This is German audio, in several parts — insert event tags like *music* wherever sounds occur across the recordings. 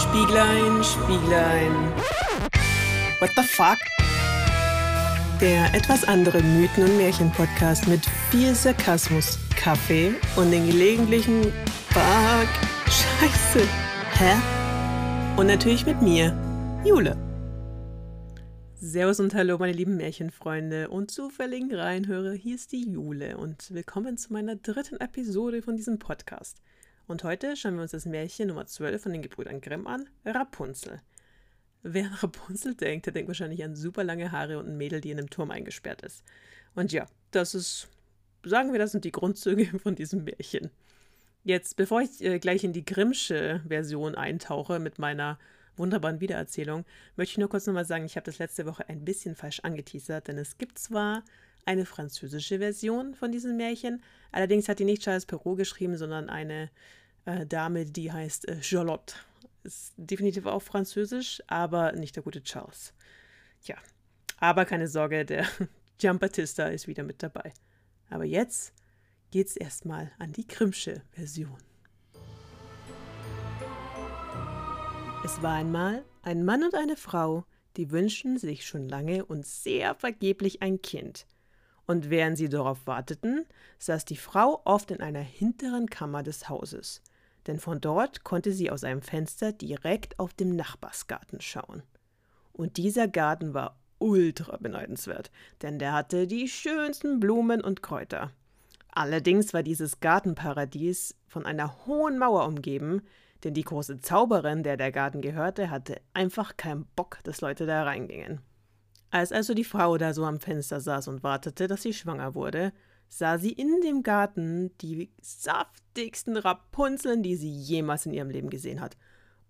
Spieglein, Spieglein. What the fuck? Der etwas andere Mythen- und Märchen-Podcast mit viel Sarkasmus, Kaffee und den gelegentlichen Fuck, Scheiße, hä? Und natürlich mit mir, Jule. Servus und hallo, meine lieben Märchenfreunde und zufälligen Reinhörer. Hier ist die Jule und willkommen zu meiner dritten Episode von diesem Podcast. Und heute schauen wir uns das Märchen Nummer 12 von den Gebrüdern Grimm an, Rapunzel. Wer an Rapunzel denkt, der denkt wahrscheinlich an super lange Haare und ein Mädel, die in einem Turm eingesperrt ist. Und ja, das ist, sagen wir, das sind die Grundzüge *laughs* von diesem Märchen. Jetzt, bevor ich äh, gleich in die Grimmsche Version eintauche mit meiner wunderbaren Wiedererzählung, möchte ich nur kurz nochmal sagen, ich habe das letzte Woche ein bisschen falsch angeteasert, denn es gibt zwar eine französische Version von diesem Märchen, allerdings hat die nicht Charles Perrault geschrieben, sondern eine äh, Dame, die heißt äh, Charlotte. Ist definitiv auch französisch, aber nicht der gute Charles. Ja, aber keine Sorge, der *laughs* Giambattista ist wieder mit dabei. Aber jetzt geht's erstmal an die Grimmsche Version. Es war einmal ein Mann und eine Frau, die wünschten sich schon lange und sehr vergeblich ein Kind. Und während sie darauf warteten, saß die Frau oft in einer hinteren Kammer des Hauses denn von dort konnte sie aus einem Fenster direkt auf den Nachbarsgarten schauen. Und dieser Garten war ultra beneidenswert, denn der hatte die schönsten Blumen und Kräuter. Allerdings war dieses Gartenparadies von einer hohen Mauer umgeben, denn die große Zauberin, der der Garten gehörte, hatte einfach keinen Bock, dass Leute da reingingen. Als also die Frau da so am Fenster saß und wartete, dass sie schwanger wurde, sah sie in dem Garten die saftigsten Rapunzeln, die sie jemals in ihrem Leben gesehen hat.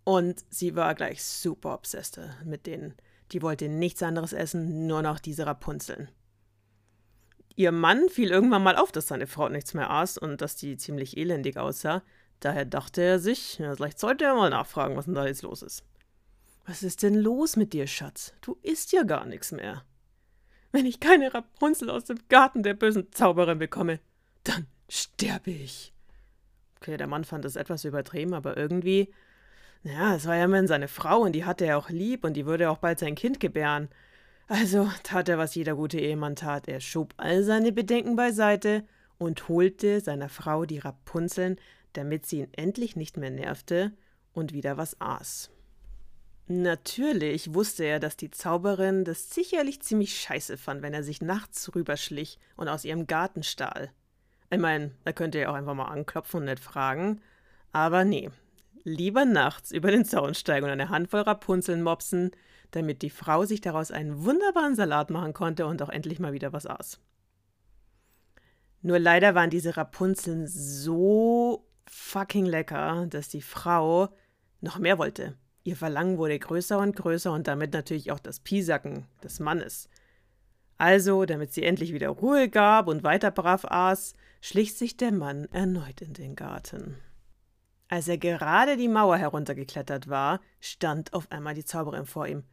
Und sie war gleich super obsessed mit denen. Die wollte nichts anderes essen, nur noch diese Rapunzeln. Ihr Mann fiel irgendwann mal auf, dass seine Frau nichts mehr aß und dass die ziemlich elendig aussah. Daher dachte er sich, ja, vielleicht sollte er mal nachfragen, was denn da jetzt los ist. Was ist denn los mit dir, Schatz? Du isst ja gar nichts mehr. Wenn ich keine Rapunzel aus dem Garten der bösen Zauberin bekomme, dann sterbe ich. Okay, der Mann fand das etwas übertrieben, aber irgendwie, ja, es war ja immerhin seine Frau und die hatte er auch lieb und die würde auch bald sein Kind gebären. Also tat er, was jeder gute Ehemann tat. Er schob all seine Bedenken beiseite und holte seiner Frau die Rapunzeln, damit sie ihn endlich nicht mehr nervte und wieder was aß. Natürlich wusste er, dass die Zauberin das sicherlich ziemlich scheiße fand, wenn er sich nachts rüberschlich und aus ihrem Garten stahl. Ich meine, da könnte er auch einfach mal anklopfen und nicht fragen. Aber nee, lieber nachts über den Zaun steigen und eine Handvoll Rapunzeln mopsen, damit die Frau sich daraus einen wunderbaren Salat machen konnte und auch endlich mal wieder was aß. Nur leider waren diese Rapunzeln so fucking lecker, dass die Frau noch mehr wollte. Ihr Verlangen wurde größer und größer und damit natürlich auch das Piesacken des Mannes. Also, damit sie endlich wieder Ruhe gab und weiter brav aß, schlich sich der Mann erneut in den Garten. Als er gerade die Mauer heruntergeklettert war, stand auf einmal die Zauberin vor ihm.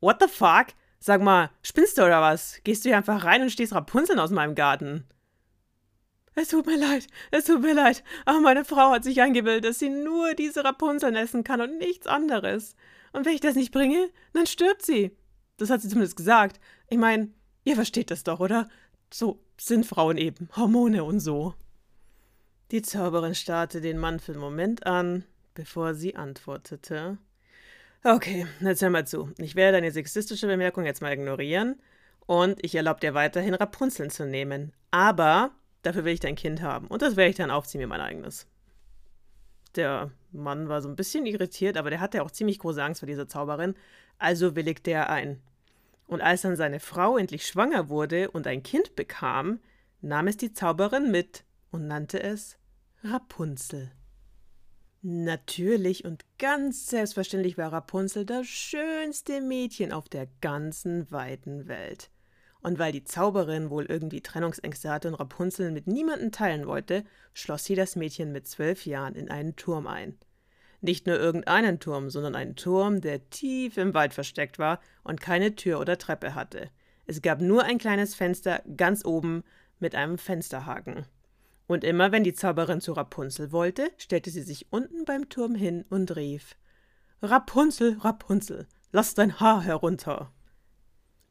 What the fuck? Sag mal, spinnst du oder was? Gehst du hier einfach rein und stehst Rapunzeln aus meinem Garten? Es tut mir leid, es tut mir leid, aber meine Frau hat sich eingebildet, dass sie nur diese Rapunzeln essen kann und nichts anderes. Und wenn ich das nicht bringe, dann stirbt sie. Das hat sie zumindest gesagt. Ich meine, ihr versteht das doch, oder? So sind Frauen eben, Hormone und so. Die Zauberin starrte den Mann für einen Moment an, bevor sie antwortete. Okay, jetzt hör mal zu. Ich werde deine sexistische Bemerkung jetzt mal ignorieren und ich erlaube dir weiterhin Rapunzeln zu nehmen. Aber Dafür will ich dein Kind haben. Und das werde ich dann aufziehen wie mein eigenes. Der Mann war so ein bisschen irritiert, aber der hatte auch ziemlich große Angst vor dieser Zauberin. Also willigte er ein. Und als dann seine Frau endlich schwanger wurde und ein Kind bekam, nahm es die Zauberin mit und nannte es Rapunzel. Natürlich und ganz selbstverständlich war Rapunzel das schönste Mädchen auf der ganzen weiten Welt. Und weil die Zauberin wohl irgendwie Trennungsängste hatte und Rapunzel mit niemandem teilen wollte, schloss sie das Mädchen mit zwölf Jahren in einen Turm ein. Nicht nur irgendeinen Turm, sondern einen Turm, der tief im Wald versteckt war und keine Tür oder Treppe hatte. Es gab nur ein kleines Fenster ganz oben mit einem Fensterhaken. Und immer wenn die Zauberin zu Rapunzel wollte, stellte sie sich unten beim Turm hin und rief Rapunzel, Rapunzel, lass dein Haar herunter.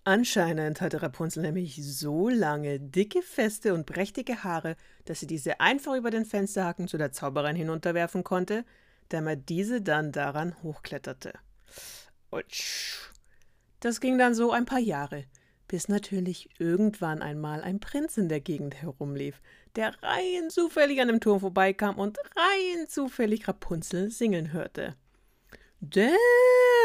Anscheinend hatte Rapunzel nämlich so lange, dicke, feste und prächtige Haare, dass sie diese einfach über den Fensterhaken zu der Zauberin hinunterwerfen konnte, damit diese dann daran hochkletterte. Das ging dann so ein paar Jahre, bis natürlich irgendwann einmal ein Prinz in der Gegend herumlief, der rein zufällig an dem Turm vorbeikam und rein zufällig Rapunzel singen hörte. Damn,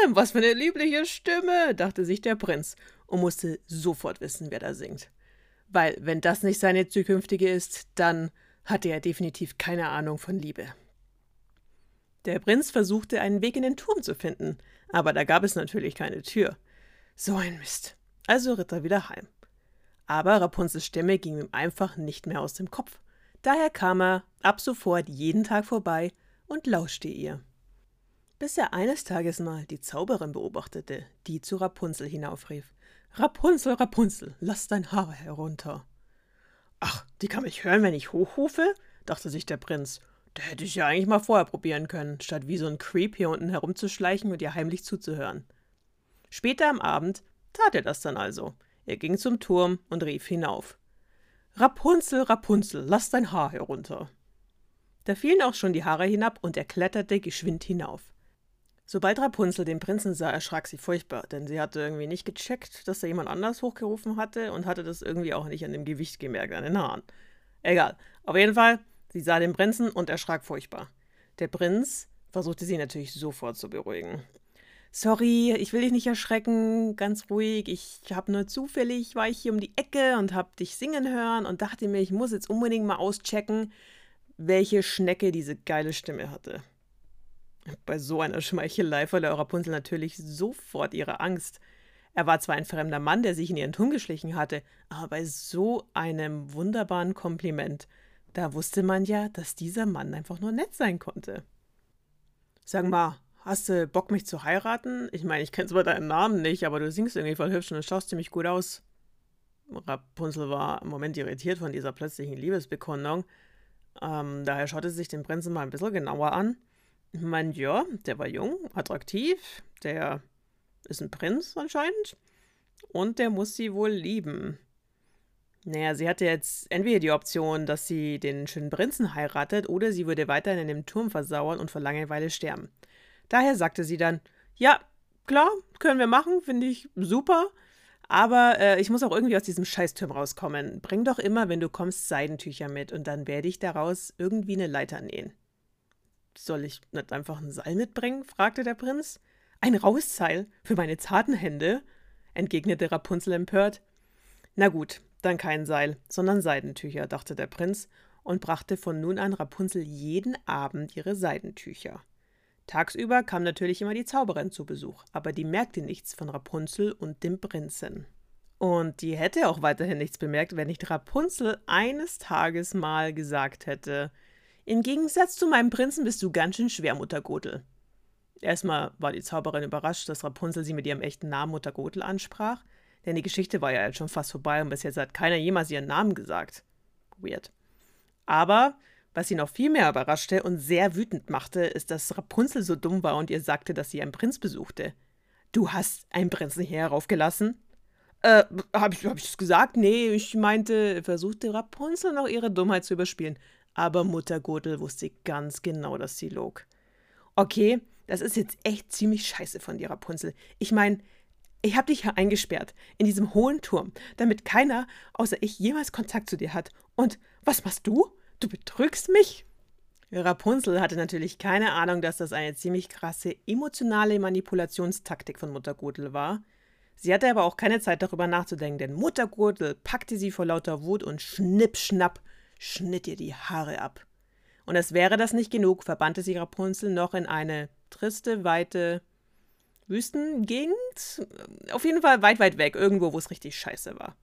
was für eine liebliche Stimme, dachte sich der Prinz und musste sofort wissen, wer da singt. Weil, wenn das nicht seine zukünftige ist, dann hatte er definitiv keine Ahnung von Liebe. Der Prinz versuchte, einen Weg in den Turm zu finden, aber da gab es natürlich keine Tür. So ein Mist. Also ritt er wieder heim. Aber Rapunzels Stimme ging ihm einfach nicht mehr aus dem Kopf. Daher kam er ab sofort jeden Tag vorbei und lauschte ihr bis er eines Tages mal die Zauberin beobachtete, die zu Rapunzel hinaufrief. Rapunzel, Rapunzel, lass dein Haar herunter. Ach, die kann mich hören, wenn ich hochrufe? dachte sich der Prinz. Da hätte ich ja eigentlich mal vorher probieren können, statt wie so ein Creep hier unten herumzuschleichen und ihr heimlich zuzuhören. Später am Abend tat er das dann also. Er ging zum Turm und rief hinauf. Rapunzel, Rapunzel, lass dein Haar herunter. Da fielen auch schon die Haare hinab und er kletterte geschwind hinauf. Sobald Rapunzel den Prinzen sah, erschrak sie furchtbar, denn sie hatte irgendwie nicht gecheckt, dass da jemand anders hochgerufen hatte und hatte das irgendwie auch nicht an dem Gewicht gemerkt, an den Haaren. Egal. Auf jeden Fall, sie sah den Prinzen und erschrak furchtbar. Der Prinz versuchte sie natürlich sofort zu beruhigen. Sorry, ich will dich nicht erschrecken, ganz ruhig. Ich habe nur zufällig, war ich hier um die Ecke und habe dich singen hören und dachte mir, ich muss jetzt unbedingt mal auschecken, welche Schnecke diese geile Stimme hatte. Bei so einer Schmeichelei verlor Rapunzel natürlich sofort ihre Angst. Er war zwar ein fremder Mann, der sich in ihren Turm geschlichen hatte, aber bei so einem wunderbaren Kompliment, da wusste man ja, dass dieser Mann einfach nur nett sein konnte. Sag mal, hast du Bock, mich zu heiraten? Ich meine, ich kenne zwar deinen Namen nicht, aber du singst irgendwie voll hübsch und schaust ziemlich gut aus. Rapunzel war im Moment irritiert von dieser plötzlichen Liebesbekundung. Ähm, daher schaute sie sich den Prinzen mal ein bisschen genauer an. Ich meine, ja, der war jung, attraktiv, der ist ein Prinz anscheinend und der muss sie wohl lieben. Naja, sie hatte jetzt entweder die Option, dass sie den schönen Prinzen heiratet oder sie würde weiterhin in dem Turm versauern und vor Langeweile sterben. Daher sagte sie dann, ja, klar, können wir machen, finde ich super, aber äh, ich muss auch irgendwie aus diesem Scheißturm rauskommen. Bring doch immer, wenn du kommst, Seidentücher mit und dann werde ich daraus irgendwie eine Leiter nähen. Soll ich nicht einfach ein Seil mitbringen? fragte der Prinz. Ein raues Seil für meine zarten Hände? entgegnete Rapunzel empört. Na gut, dann kein Seil, sondern Seidentücher, dachte der Prinz und brachte von nun an Rapunzel jeden Abend ihre Seidentücher. Tagsüber kam natürlich immer die Zauberin zu Besuch, aber die merkte nichts von Rapunzel und dem Prinzen. Und die hätte auch weiterhin nichts bemerkt, wenn nicht Rapunzel eines Tages mal gesagt hätte, im Gegensatz zu meinem Prinzen bist du ganz schön schwer, Muttergotel. Erstmal war die Zauberin überrascht, dass Rapunzel sie mit ihrem echten Namen Muttergotel ansprach, denn die Geschichte war ja jetzt schon fast vorbei und bis jetzt hat keiner jemals ihren Namen gesagt. Weird. Aber was sie noch viel mehr überraschte und sehr wütend machte, ist, dass Rapunzel so dumm war und ihr sagte, dass sie einen Prinz besuchte. Du hast einen Prinzen hier heraufgelassen? Äh, hab ich, hab ich das gesagt? Nee, ich meinte, versuchte Rapunzel noch ihre Dummheit zu überspielen aber Mutter Gurtel wusste ganz genau, dass sie log. Okay, das ist jetzt echt ziemlich scheiße von dir, Rapunzel. Ich meine, ich habe dich hier eingesperrt, in diesem hohen Turm, damit keiner außer ich jemals Kontakt zu dir hat. Und was machst du? Du betrügst mich? Rapunzel hatte natürlich keine Ahnung, dass das eine ziemlich krasse emotionale Manipulationstaktik von Mutter Gurtel war. Sie hatte aber auch keine Zeit darüber nachzudenken, denn Mutter Gurtel packte sie vor lauter Wut und schnipp schnapp schnitt ihr die Haare ab. Und als wäre das nicht genug, verbannte sie Rapunzel noch in eine triste, weite Wüstengegend. Auf jeden Fall weit, weit weg, irgendwo, wo es richtig scheiße war.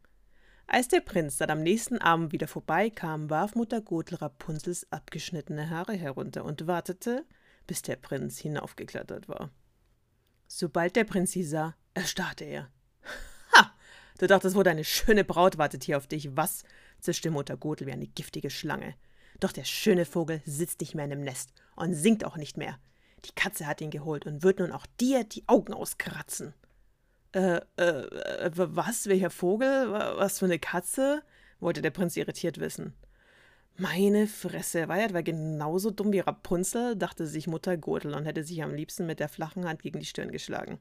Als der Prinz dann am nächsten Abend wieder vorbeikam, warf Mutter Gothel Rapunzels abgeschnittene Haare herunter und wartete, bis der Prinz hinaufgeklettert war. Sobald der Prinz sie sah, erstarrte er. *laughs* Ha! Du dachtest wohl, deine schöne Braut wartet hier auf dich, was? Zischte Mutter Gotel wie eine giftige Schlange. Doch der schöne Vogel sitzt nicht mehr in dem Nest und singt auch nicht mehr. Die Katze hat ihn geholt und wird nun auch dir die Augen auskratzen. Äh, äh, was? Welcher Vogel? Was für eine Katze? wollte der Prinz irritiert wissen. Meine Fresse, war ja etwa genauso dumm wie Rapunzel, dachte sich Mutter Gurtel und hätte sich am liebsten mit der flachen Hand gegen die Stirn geschlagen.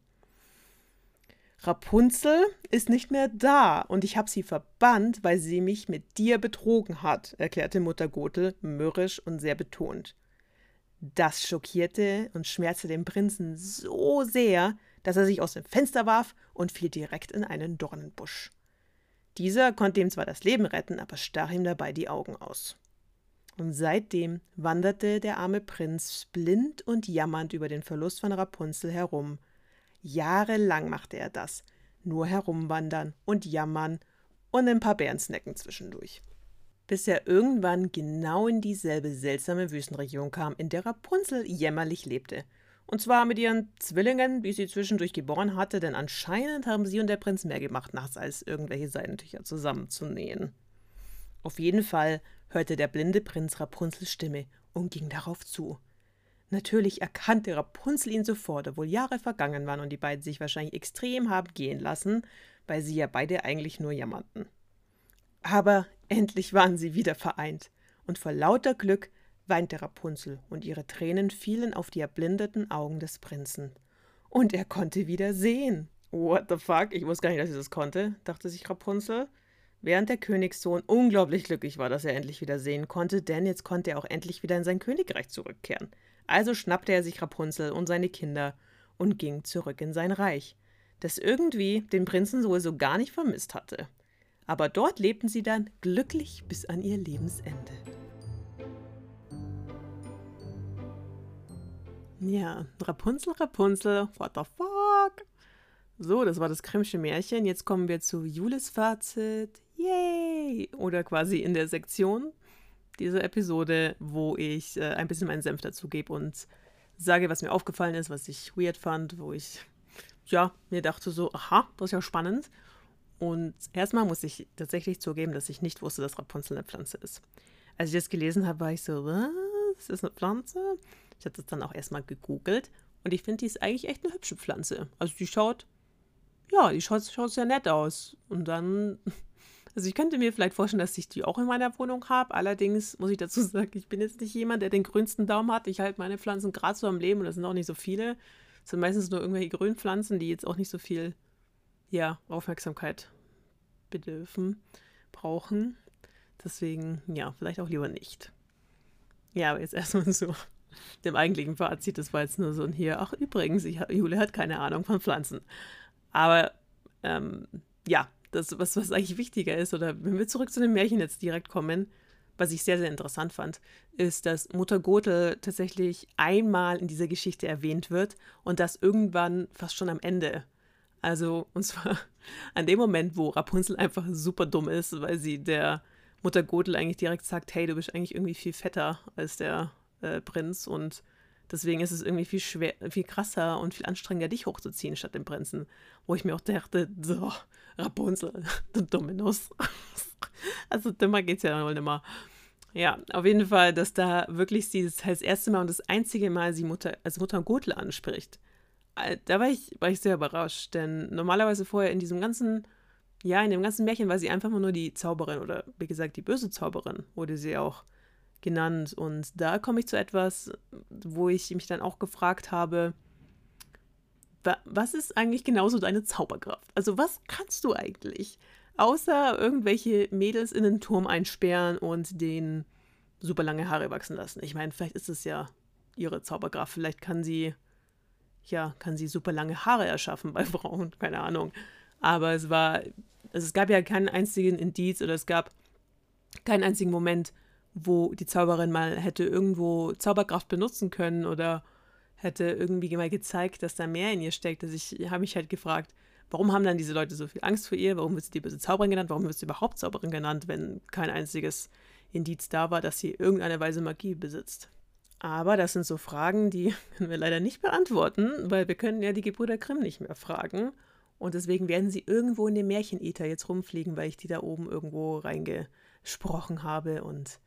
Rapunzel ist nicht mehr da und ich habe sie verbannt, weil sie mich mit dir betrogen hat, erklärte Mutter Gothel mürrisch und sehr betont. Das schockierte und schmerzte den Prinzen so sehr, dass er sich aus dem Fenster warf und fiel direkt in einen Dornenbusch. Dieser konnte ihm zwar das Leben retten, aber stach ihm dabei die Augen aus. Und seitdem wanderte der arme Prinz blind und jammernd über den Verlust von Rapunzel herum. Jahrelang machte er das, nur herumwandern und jammern und ein paar Bärensnecken zwischendurch. Bis er irgendwann genau in dieselbe seltsame Wüstenregion kam, in der Rapunzel jämmerlich lebte. Und zwar mit ihren Zwillingen, wie sie zwischendurch geboren hatte, denn anscheinend haben sie und der Prinz mehr gemacht nachts, als irgendwelche Seidentücher zusammenzunähen. Auf jeden Fall hörte der blinde Prinz Rapunzels Stimme und ging darauf zu. Natürlich erkannte Rapunzel ihn sofort, obwohl Jahre vergangen waren und die beiden sich wahrscheinlich extrem haben gehen lassen, weil sie ja beide eigentlich nur jammerten. Aber endlich waren sie wieder vereint, und vor lauter Glück weinte Rapunzel, und ihre Tränen fielen auf die erblindeten Augen des Prinzen. Und er konnte wieder sehen. What the fuck? Ich wusste gar nicht, dass ich das konnte, dachte sich Rapunzel. Während der Königssohn unglaublich glücklich war, dass er endlich wieder sehen konnte, denn jetzt konnte er auch endlich wieder in sein Königreich zurückkehren. Also schnappte er sich Rapunzel und seine Kinder und ging zurück in sein Reich, das irgendwie den Prinzen sowieso gar nicht vermisst hatte. Aber dort lebten sie dann glücklich bis an ihr Lebensende. Ja, Rapunzel, Rapunzel, what the fuck? So, das war das Grimmsche Märchen. Jetzt kommen wir zu Julis Fazit. Yay! Oder quasi in der Sektion dieser Episode, wo ich äh, ein bisschen meinen Senf dazu gebe und sage, was mir aufgefallen ist, was ich weird fand, wo ich, ja, mir dachte so, aha, das ist ja spannend. Und erstmal muss ich tatsächlich zugeben, dass ich nicht wusste, dass Rapunzel eine Pflanze ist. Als ich das gelesen habe, war ich so, was? Ist eine Pflanze? Ich habe das dann auch erstmal gegoogelt und ich finde, die ist eigentlich echt eine hübsche Pflanze. Also die schaut, ja, die schaut, schaut sehr nett aus. Und dann, also ich könnte mir vielleicht vorstellen, dass ich die auch in meiner Wohnung habe. Allerdings muss ich dazu *laughs* sagen, ich bin jetzt nicht jemand, der den grünsten Daumen hat. Ich halte meine Pflanzen gerade so am Leben und das sind auch nicht so viele. Das sind meistens nur irgendwelche Grünpflanzen, die jetzt auch nicht so viel, ja, Aufmerksamkeit bedürfen, brauchen. Deswegen, ja, vielleicht auch lieber nicht. Ja, aber jetzt *laughs* erstmal so dem eigentlichen Fazit. Das war jetzt nur so ein hier, ach übrigens, ich, Jule hat keine Ahnung von Pflanzen. Aber ähm, ja, das, was, was eigentlich wichtiger ist, oder wenn wir zurück zu dem Märchen jetzt direkt kommen, was ich sehr, sehr interessant fand, ist, dass Mutter Gothel tatsächlich einmal in dieser Geschichte erwähnt wird und das irgendwann fast schon am Ende. Also, und zwar *laughs* an dem Moment, wo Rapunzel einfach super dumm ist, weil sie der Mutter Gothel eigentlich direkt sagt, hey, du bist eigentlich irgendwie viel fetter als der äh, Prinz und deswegen ist es irgendwie viel schwer, viel krasser und viel anstrengender, dich hochzuziehen statt dem Prinzen. Wo ich mir auch dachte, so, Rapunzel, *laughs* du dumme Nuss. *laughs* also dümmer geht's ja wohl nicht mehr. Ja, auf jeden Fall, dass da wirklich sie das, das erste Mal und das einzige Mal sie Mutter, als Mutter Gothel anspricht. Da war ich, war ich sehr überrascht, denn normalerweise vorher in diesem ganzen, ja, in dem ganzen Märchen war sie einfach nur die Zauberin oder wie gesagt die böse Zauberin, wurde sie auch genannt. Und da komme ich zu etwas, wo ich mich dann auch gefragt habe, was ist eigentlich genauso deine Zauberkraft? Also was kannst du eigentlich? Außer irgendwelche Mädels in den Turm einsperren und den super lange Haare wachsen lassen. Ich meine, vielleicht ist es ja ihre Zauberkraft. Vielleicht kann sie, ja, kann sie super lange Haare erschaffen bei Frauen, *laughs* keine Ahnung. Aber es war, also es gab ja keinen einzigen Indiz oder es gab keinen einzigen Moment, wo die Zauberin mal hätte irgendwo Zauberkraft benutzen können oder hätte irgendwie mal gezeigt, dass da mehr in ihr steckt. Also ich habe mich halt gefragt, warum haben dann diese Leute so viel Angst vor ihr? Warum wird sie die böse Zauberin genannt? Warum wird sie überhaupt Zauberin genannt, wenn kein einziges Indiz da war, dass sie irgendeine Weise Magie besitzt? Aber das sind so Fragen, die *laughs* können wir leider nicht beantworten, weil wir können ja die Gebrüder Grimm nicht mehr fragen. Und deswegen werden sie irgendwo in dem Märchenether jetzt rumfliegen, weil ich die da oben irgendwo reingesprochen habe und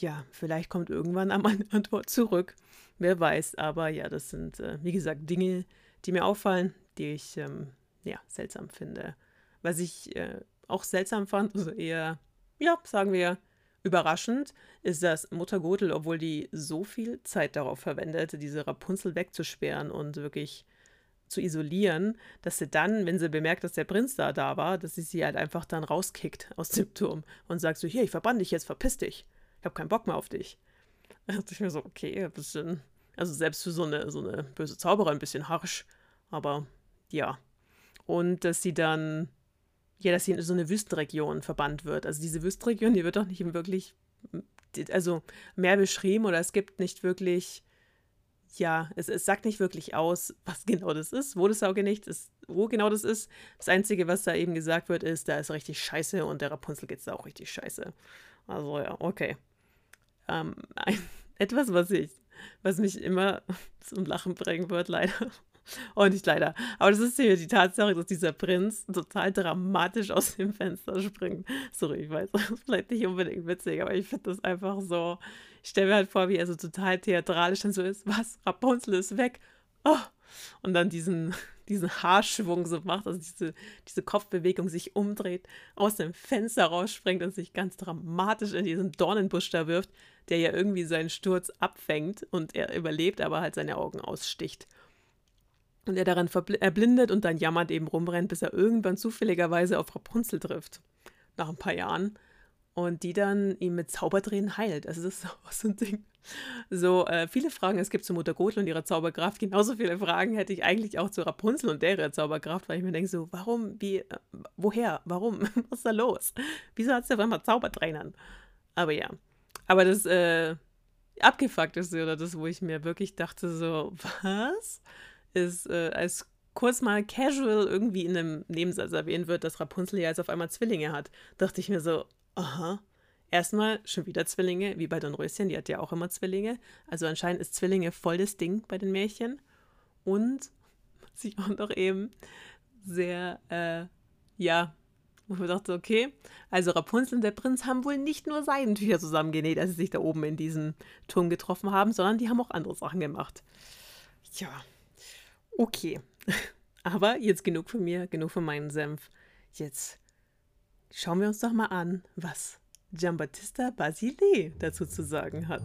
ja, vielleicht kommt irgendwann einmal eine *laughs* Antwort zurück. Wer weiß. Aber ja, das sind, äh, wie gesagt, Dinge, die mir auffallen, die ich ähm, ja, seltsam finde. Was ich äh, auch seltsam fand, also eher, ja, sagen wir, überraschend, ist, dass Mutter Gothel, obwohl die so viel Zeit darauf verwendet, diese Rapunzel wegzusperren und wirklich zu isolieren, dass sie dann, wenn sie bemerkt, dass der Prinz da da war, dass sie sie halt einfach dann rauskickt aus dem Turm und sagt so, hier, ich verbann dich jetzt, verpiss dich. Habe keinen Bock mehr auf dich. Da dachte ich mir so, okay, ein bisschen, also selbst für so eine, so eine böse Zauberer ein bisschen harsch, aber ja. Und dass sie dann, ja, dass sie in so eine Wüstenregion verbannt wird. Also diese Wüstenregion, die wird doch nicht wirklich, also mehr beschrieben oder es gibt nicht wirklich ja, es, es sagt nicht wirklich aus, was genau das ist, wo das Saugenicht ist, wo genau das ist. Das Einzige, was da eben gesagt wird, ist, da ist richtig scheiße und der Rapunzel geht es auch richtig scheiße. Also ja, okay. Ähm, ein, *laughs* etwas, was ich, was mich immer *laughs* zum Lachen bringen wird, leider, und *laughs* nicht leider. Aber das ist hier die Tatsache, dass dieser Prinz total dramatisch aus dem Fenster springt. Sorry, ich weiß, das ist vielleicht nicht unbedingt witzig, aber ich finde das einfach so. Ich stelle mir halt vor, wie er so total theatralisch dann so ist. Was? Rapunzel ist weg. Oh. Und dann diesen, diesen Haarschwung so macht, also diese, diese Kopfbewegung sich umdreht, aus dem Fenster rausspringt und sich ganz dramatisch in diesen Dornenbusch da wirft, der ja irgendwie seinen Sturz abfängt und er überlebt, aber halt seine Augen aussticht und er daran erblindet und dann jammert eben rumrennt, bis er irgendwann zufälligerweise auf Rapunzel trifft. Nach ein paar Jahren. Und die dann ihm mit Zauberdrehen heilt. Also das ist *laughs* auch so ein Ding. So, äh, viele Fragen es gibt zu Mutter Gothel und ihrer Zauberkraft. Genauso viele Fragen hätte ich eigentlich auch zu Rapunzel und der Zauberkraft, weil ich mir denke so, warum, wie, äh, woher, warum, *laughs* was ist da los? Wieso hat sie auf einmal Zaubertrainern? Aber ja. Aber das, äh, abgefuckteste oder das, wo ich mir wirklich dachte so, was? ist, äh, als kurz mal casual irgendwie in einem Nebensatz erwähnt wird, dass Rapunzel ja jetzt auf einmal Zwillinge hat, dachte ich mir so, aha. Erstmal schon wieder Zwillinge, wie bei Dornröschen, die hat ja auch immer Zwillinge. Also anscheinend ist Zwillinge voll das Ding bei den Märchen. Und sich auch noch eben sehr, äh, ja, wo ich dachte, okay, also Rapunzel und der Prinz haben wohl nicht nur Seidentücher zusammengenäht, als sie sich da oben in diesem Turm getroffen haben, sondern die haben auch andere Sachen gemacht. Ja, Okay, *laughs* aber jetzt genug von mir, genug von meinem Senf. Jetzt schauen wir uns doch mal an, was Giambattista Basile dazu zu sagen hat.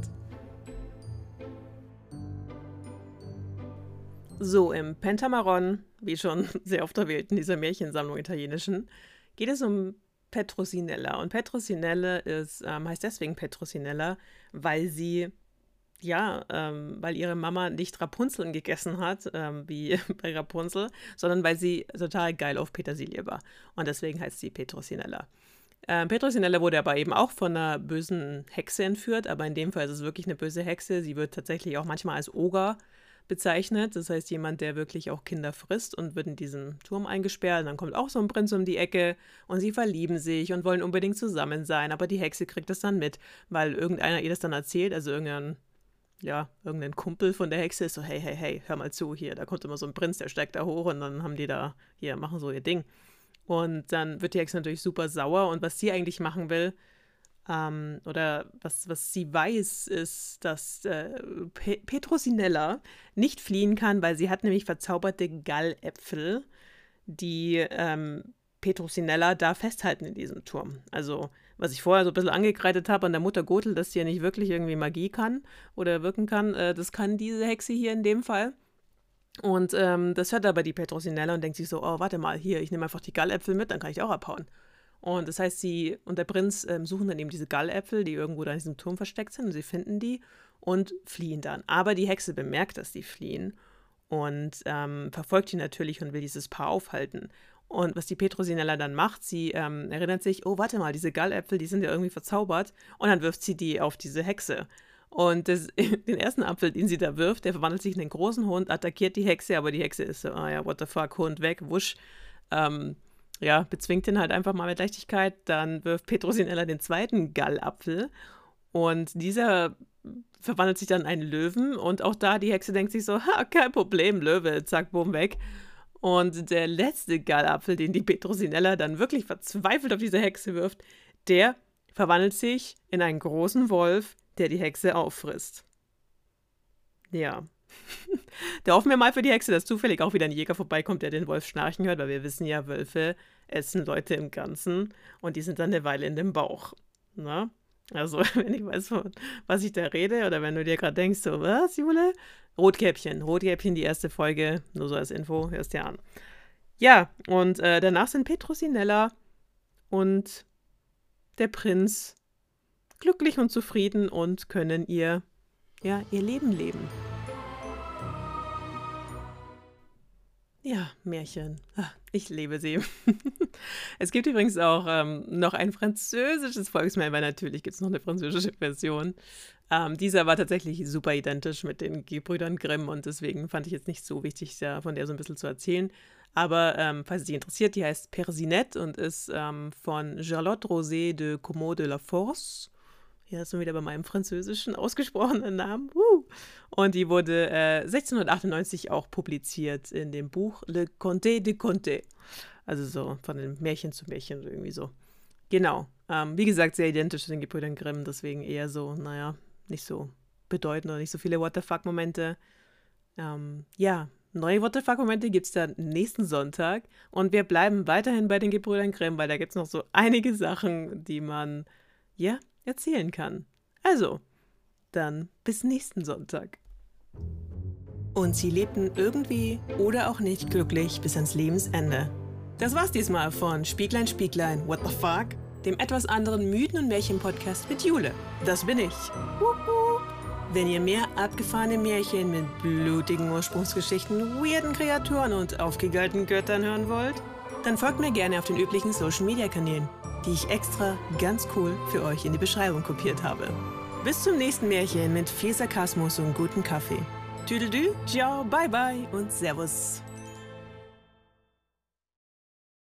So, im Pentamaron, wie schon *laughs* sehr oft erwähnt in dieser Märchensammlung italienischen, geht es um Petrosinella. Und Petrosinelle ist, ähm, heißt deswegen Petrosinella, weil sie ja, ähm, weil ihre Mama nicht Rapunzeln gegessen hat, ähm, wie *laughs* bei Rapunzel, sondern weil sie total geil auf Petersilie war. Und deswegen heißt sie Petrosinella. Ähm, Petrosinella wurde aber eben auch von einer bösen Hexe entführt, aber in dem Fall ist es wirklich eine böse Hexe. Sie wird tatsächlich auch manchmal als Oger bezeichnet. Das heißt, jemand, der wirklich auch Kinder frisst und wird in diesen Turm eingesperrt. Und dann kommt auch so ein Prinz um die Ecke und sie verlieben sich und wollen unbedingt zusammen sein. Aber die Hexe kriegt das dann mit, weil irgendeiner ihr das dann erzählt, also irgendein ja, irgendein Kumpel von der Hexe ist so, hey, hey, hey, hör mal zu, hier, da kommt immer so ein Prinz, der steigt da hoch und dann haben die da, hier, machen so ihr Ding. Und dann wird die Hexe natürlich super sauer und was sie eigentlich machen will, ähm, oder was, was sie weiß, ist, dass äh, Pe Petrosinella nicht fliehen kann, weil sie hat nämlich verzauberte Galläpfel, die ähm, Petrosinella da festhalten in diesem Turm. Also was ich vorher so ein bisschen angekreidet habe an der Mutter Gothel, dass sie ja nicht wirklich irgendwie Magie kann oder wirken kann, äh, das kann diese Hexe hier in dem Fall. Und ähm, das hört aber die Petrosinella und denkt sich so, oh, warte mal, hier, ich nehme einfach die Galläpfel mit, dann kann ich auch abhauen. Und das heißt, sie und der Prinz ähm, suchen dann eben diese Galläpfel, die irgendwo da in diesem Turm versteckt sind, und sie finden die und fliehen dann. Aber die Hexe bemerkt, dass die fliehen und ähm, verfolgt die natürlich und will dieses Paar aufhalten. Und was die Petrosinella dann macht, sie ähm, erinnert sich, oh, warte mal, diese Galläpfel, die sind ja irgendwie verzaubert. Und dann wirft sie die auf diese Hexe. Und das, *laughs* den ersten Apfel, den sie da wirft, der verwandelt sich in einen großen Hund, attackiert die Hexe, aber die Hexe ist so, ah ja, what the fuck, Hund weg, wusch. Ähm, ja, bezwingt ihn halt einfach mal mit Leichtigkeit. Dann wirft Petrosinella den zweiten Gallapfel. Und dieser verwandelt sich dann in einen Löwen. Und auch da, die Hexe denkt sich so, ha, kein Problem, Löwe, zack, boom, weg. Und der letzte Gallapfel, den die Petrosinella dann wirklich verzweifelt auf diese Hexe wirft, der verwandelt sich in einen großen Wolf, der die Hexe auffrisst. Ja. *laughs* da hoffen wir mal für die Hexe, dass zufällig auch wieder ein Jäger vorbeikommt, der den Wolf schnarchen hört, weil wir wissen ja, Wölfe essen Leute im Ganzen und die sind dann eine Weile in dem Bauch. Na? Also, *laughs* wenn ich weiß, was ich da rede, oder wenn du dir gerade denkst, so, was, Jule? Rotkäppchen. Rotkäppchen, die erste Folge, nur so als Info, hörst dir an. Ja, und äh, danach sind Petrusinella und der Prinz glücklich und zufrieden und können ihr, ja, ihr Leben leben. Ja, Märchen. Ach, ich liebe sie. *laughs* es gibt übrigens auch ähm, noch ein französisches Volksmärchen, weil natürlich gibt es noch eine französische Version. Ähm, dieser war tatsächlich super identisch mit den Gebrüdern Grimm und deswegen fand ich jetzt nicht so wichtig, ja, von der so ein bisschen zu erzählen. Aber ähm, falls es dich interessiert, die heißt Persinette und ist ähm, von Charlotte Rosé de Comeau de la Force. Ja, sind wir wieder bei meinem französischen ausgesprochenen Namen. Uh. Und die wurde äh, 1698 auch publiziert in dem Buch Le Conte de Conte. Also so von dem Märchen zu Märchen irgendwie so. Genau. Ähm, wie gesagt, sehr identisch zu den Gebrüdern Grimm, deswegen eher so, naja, nicht so bedeutend oder nicht so viele What the fuck-Momente. Ähm, ja, neue What the fuck-Momente gibt es dann nächsten Sonntag. Und wir bleiben weiterhin bei den Gebrüdern Grimm, weil da gibt es noch so einige Sachen, die man, ja, erzählen kann. Also, dann bis nächsten Sonntag. Und sie lebten irgendwie oder auch nicht glücklich bis ans Lebensende. Das war's diesmal von Spieglein Spieglein, What the fuck? Dem etwas anderen Mythen- und Märchen-Podcast mit Jule. Das bin ich. Wenn ihr mehr abgefahrene Märchen mit blutigen Ursprungsgeschichten, weirden Kreaturen und aufgegalten Göttern hören wollt, dann folgt mir gerne auf den üblichen Social-Media-Kanälen die ich extra ganz cool für euch in die Beschreibung kopiert habe. Bis zum nächsten Märchen mit viel Sarkasmus und gutem Kaffee. Tüdelü, ciao, bye bye und Servus.